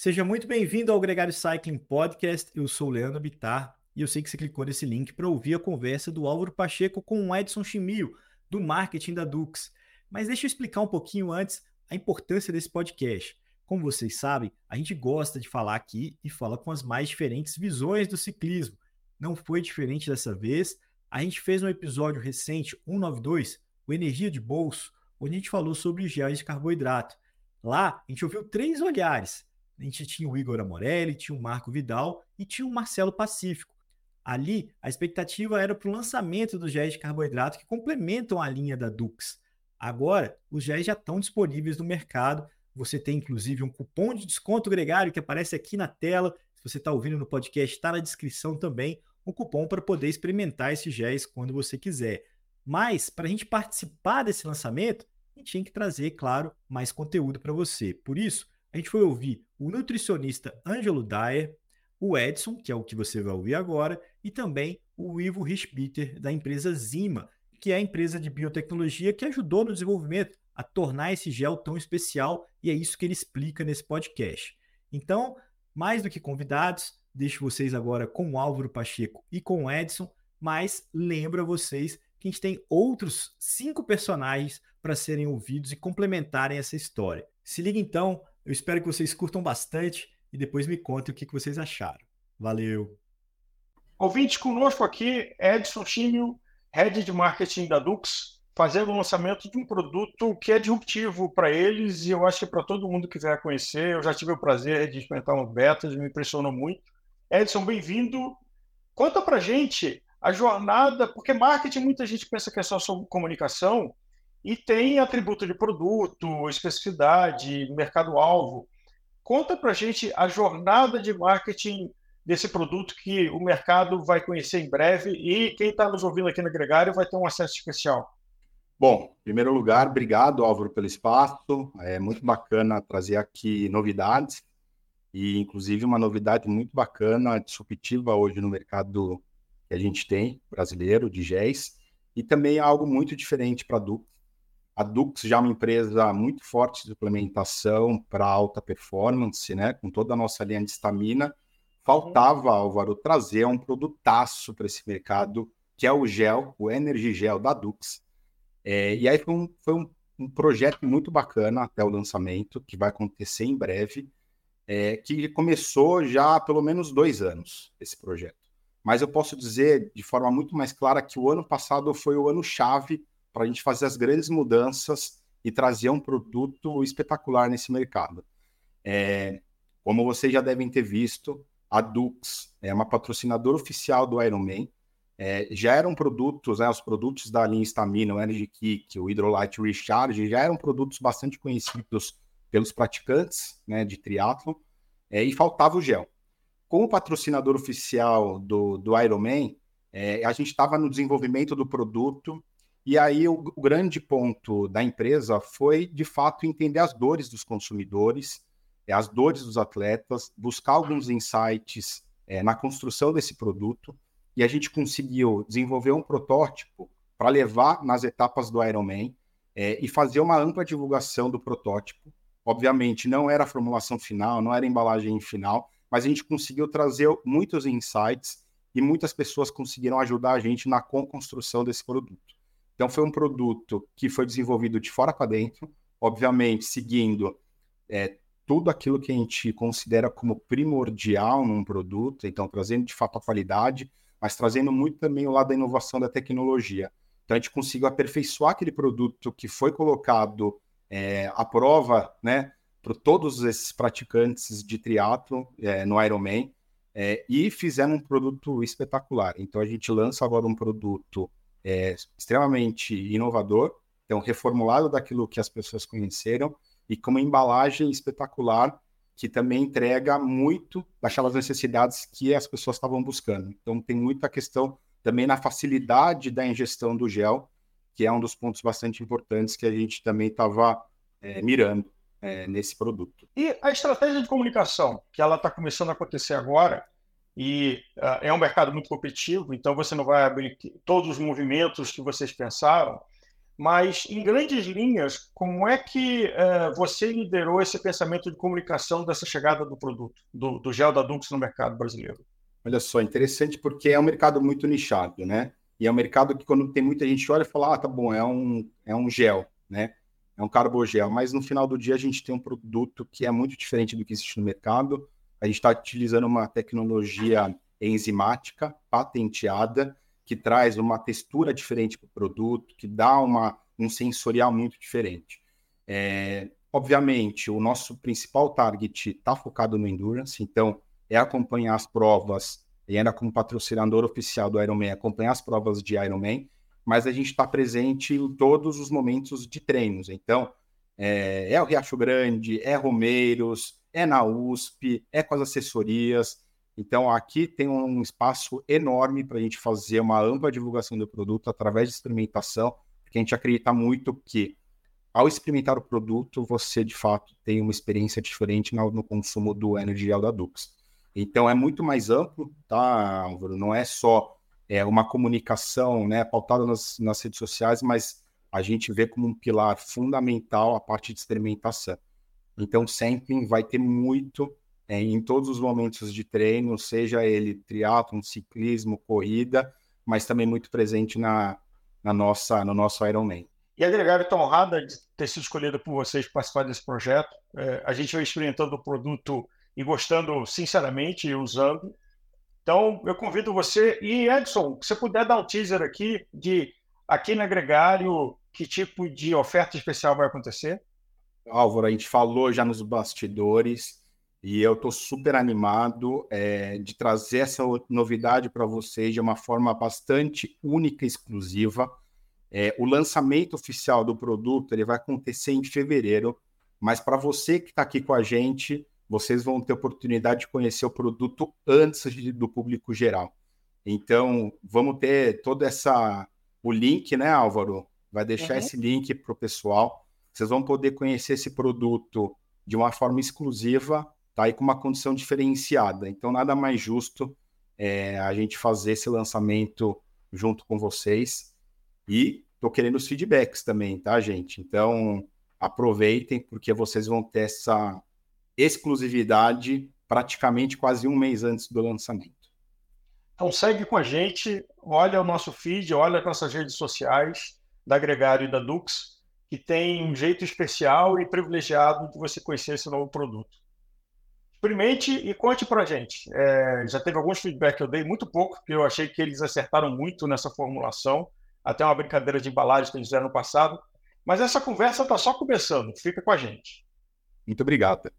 Seja muito bem-vindo ao Gregário Cycling Podcast. Eu sou o Leandro Bitar e eu sei que você clicou nesse link para ouvir a conversa do Álvaro Pacheco com o Edson Chimio, do marketing da Dux. Mas deixa eu explicar um pouquinho antes a importância desse podcast. Como vocês sabem, a gente gosta de falar aqui e fala com as mais diferentes visões do ciclismo. Não foi diferente dessa vez. A gente fez um episódio recente, 192, o Energia de Bolso, onde a gente falou sobre gel de carboidrato. Lá, a gente ouviu três olhares a gente tinha o Igor Amorelli, tinha o Marco Vidal e tinha o Marcelo Pacífico. Ali, a expectativa era para o lançamento dos géis de carboidrato que complementam a linha da Dux. Agora, os géis já estão disponíveis no mercado. Você tem inclusive um cupom de desconto gregário que aparece aqui na tela. Se você está ouvindo no podcast, está na descrição também um cupom para poder experimentar esses géis quando você quiser. Mas, para a gente participar desse lançamento, a gente tinha que trazer, claro, mais conteúdo para você. Por isso, a gente foi ouvir o nutricionista Ângelo Dyer, o Edson, que é o que você vai ouvir agora, e também o Ivo Rispiter, da empresa Zima, que é a empresa de biotecnologia que ajudou no desenvolvimento a tornar esse gel tão especial, e é isso que ele explica nesse podcast. Então, mais do que convidados, deixo vocês agora com o Álvaro Pacheco e com o Edson, mas lembro a vocês que a gente tem outros cinco personagens para serem ouvidos e complementarem essa história. Se liga então eu espero que vocês curtam bastante e depois me contem o que vocês acharam. Valeu! Ouvinte conosco aqui, Edson Chinho, Head de Marketing da Dux, fazendo o lançamento de um produto que é disruptivo para eles e eu acho que para todo mundo que quiser conhecer. Eu já tive o prazer de experimentar uns betas, me impressionou muito. Edson, bem-vindo. Conta para gente a jornada, porque marketing muita gente pensa que é só sobre comunicação, e tem atributo de produto, especificidade, mercado-alvo. Conta para a gente a jornada de marketing desse produto que o mercado vai conhecer em breve e quem está nos ouvindo aqui no Gregário vai ter um acesso especial. Bom, em primeiro lugar, obrigado, Álvaro, pelo espaço. É muito bacana trazer aqui novidades e, inclusive, uma novidade muito bacana, disruptiva hoje no mercado que a gente tem, brasileiro, de GES, e também algo muito diferente para a a Dux já é uma empresa muito forte de suplementação para alta performance, né? Com toda a nossa linha de estamina. Faltava, Álvaro, trazer um produtaço para esse mercado, que é o gel, o Energy Gel da Dux. É, e aí foi, um, foi um, um, projeto muito bacana até o lançamento, que vai acontecer em breve, é, que começou já há pelo menos dois anos, esse projeto. Mas eu posso dizer de forma muito mais clara que o ano passado foi o ano chave para a gente fazer as grandes mudanças e trazer um produto espetacular nesse mercado. É, como vocês já devem ter visto, a Dux é uma patrocinadora oficial do Ironman. É, já eram produtos, né, os produtos da linha Stamina, o Energy Kick, o Hydrolyte Recharge, já eram produtos bastante conhecidos pelos praticantes né, de triatlo é, e faltava o gel. Como patrocinador oficial do, do Ironman, é, a gente estava no desenvolvimento do produto e aí o, o, grande ponto da empresa foi, de fato, entender as dores dos consumidores, é, as dores dos atletas, buscar alguns insights é, na construção desse produto, e a gente conseguiu desenvolver um protótipo para levar nas etapas do Ironman é, e fazer uma ampla divulgação do protótipo. Obviamente, não era a formulação final, não era a embalagem final, mas a gente conseguiu trazer muitos insights e muitas pessoas conseguiram ajudar a gente na construção desse produto. Então, foi um produto que foi desenvolvido de fora para dentro, obviamente, seguindo é, tudo aquilo que a gente considera como primordial num produto, então, trazendo de fato a qualidade, mas trazendo muito também o lado da inovação da tecnologia. Então, a gente conseguiu aperfeiçoar aquele produto que foi colocado é, à prova, né, para todos esses praticantes de triatlo é, no Ironman, é, e fizemos um produto espetacular. Então, a gente lança agora um produto é, extremamente inovador, então reformulado daquilo que as pessoas conheceram e com uma embalagem espetacular que também entrega muito daquelas necessidades que as pessoas estavam buscando. Então tem muita questão também na facilidade da ingestão do gel, que é um dos pontos bastante importantes que a gente também estava é, mirando é, nesse produto. E a estratégia de comunicação, que ela está começando a acontecer agora, e uh, é um mercado muito competitivo, então você não vai abrir todos os movimentos que vocês pensaram, mas em grandes linhas, como é que uh, você liderou esse pensamento de comunicação dessa chegada do produto, do, do gel da Dux no mercado brasileiro? Olha só, interessante porque é um mercado muito nichado, né? E é um mercado que quando tem muita gente olha e fala, ah, tá bom, é um, é um gel, né? É um carbogel, mas no final do dia a gente tem um produto que é muito diferente do que existe no mercado. A gente está utilizando uma tecnologia enzimática patenteada que traz uma textura diferente para o produto, que dá uma, um sensorial muito diferente. É, obviamente, o nosso principal target está focado no Endurance, então é acompanhar as provas, e ainda como patrocinador oficial do Ironman, acompanhar as provas de Ironman, mas a gente está presente em todos os momentos de treinos. Então, é, é o Riacho Grande, é Romeiros, é na USP, é com as assessorias, então, aqui tem um espaço enorme para a gente fazer uma ampla divulgação do produto através de experimentação, porque a gente acredita muito que, ao experimentar o produto, você de fato tem uma experiência diferente no, no consumo do Energy Gel da Dux. Então, é muito mais amplo, tá, Álvaro? Não é só é, uma comunicação né, pautada nas, nas redes sociais, mas a gente vê como um pilar fundamental a parte de experimentação. Então, sempre vai ter muito é, em todos os momentos de treino, seja ele triatlon, ciclismo, corrida, mas também muito presente na, na nossa, no nosso Ironman. E a Gregário está honrada de ter sido escolhida por vocês para participar desse projeto. É, a gente vai experimentando o produto e gostando sinceramente e usando. Então, eu convido você. E, Edson, se você puder dar um teaser aqui de aqui na Gregário, que tipo de oferta especial vai acontecer? Álvaro, a gente falou já nos bastidores e eu estou super animado é, de trazer essa novidade para vocês de uma forma bastante única e exclusiva. É, o lançamento oficial do produto ele vai acontecer em fevereiro, mas para você que está aqui com a gente, vocês vão ter oportunidade de conhecer o produto antes de, do público geral. Então, vamos ter todo essa o link, né, Álvaro? Vai deixar uhum. esse link para o pessoal. Vocês vão poder conhecer esse produto de uma forma exclusiva tá? E com uma condição diferenciada. Então, nada mais justo é, a gente fazer esse lançamento junto com vocês. E tô querendo os feedbacks também, tá, gente? Então, aproveitem, porque vocês vão ter essa exclusividade praticamente quase um mês antes do lançamento. Então segue com a gente, olha o nosso feed, olha as nossas redes sociais da Gregário e da Dux, que tem um jeito especial e privilegiado de você conhecer esse novo produto. Experimente e conte para a gente. É, já teve alguns feedback que eu dei, muito pouco, porque eu achei que eles acertaram muito nessa formulação. Até uma brincadeira de embalagem que eles fizeram no passado. Mas essa conversa está só começando. Fica com a gente. Muito obrigado.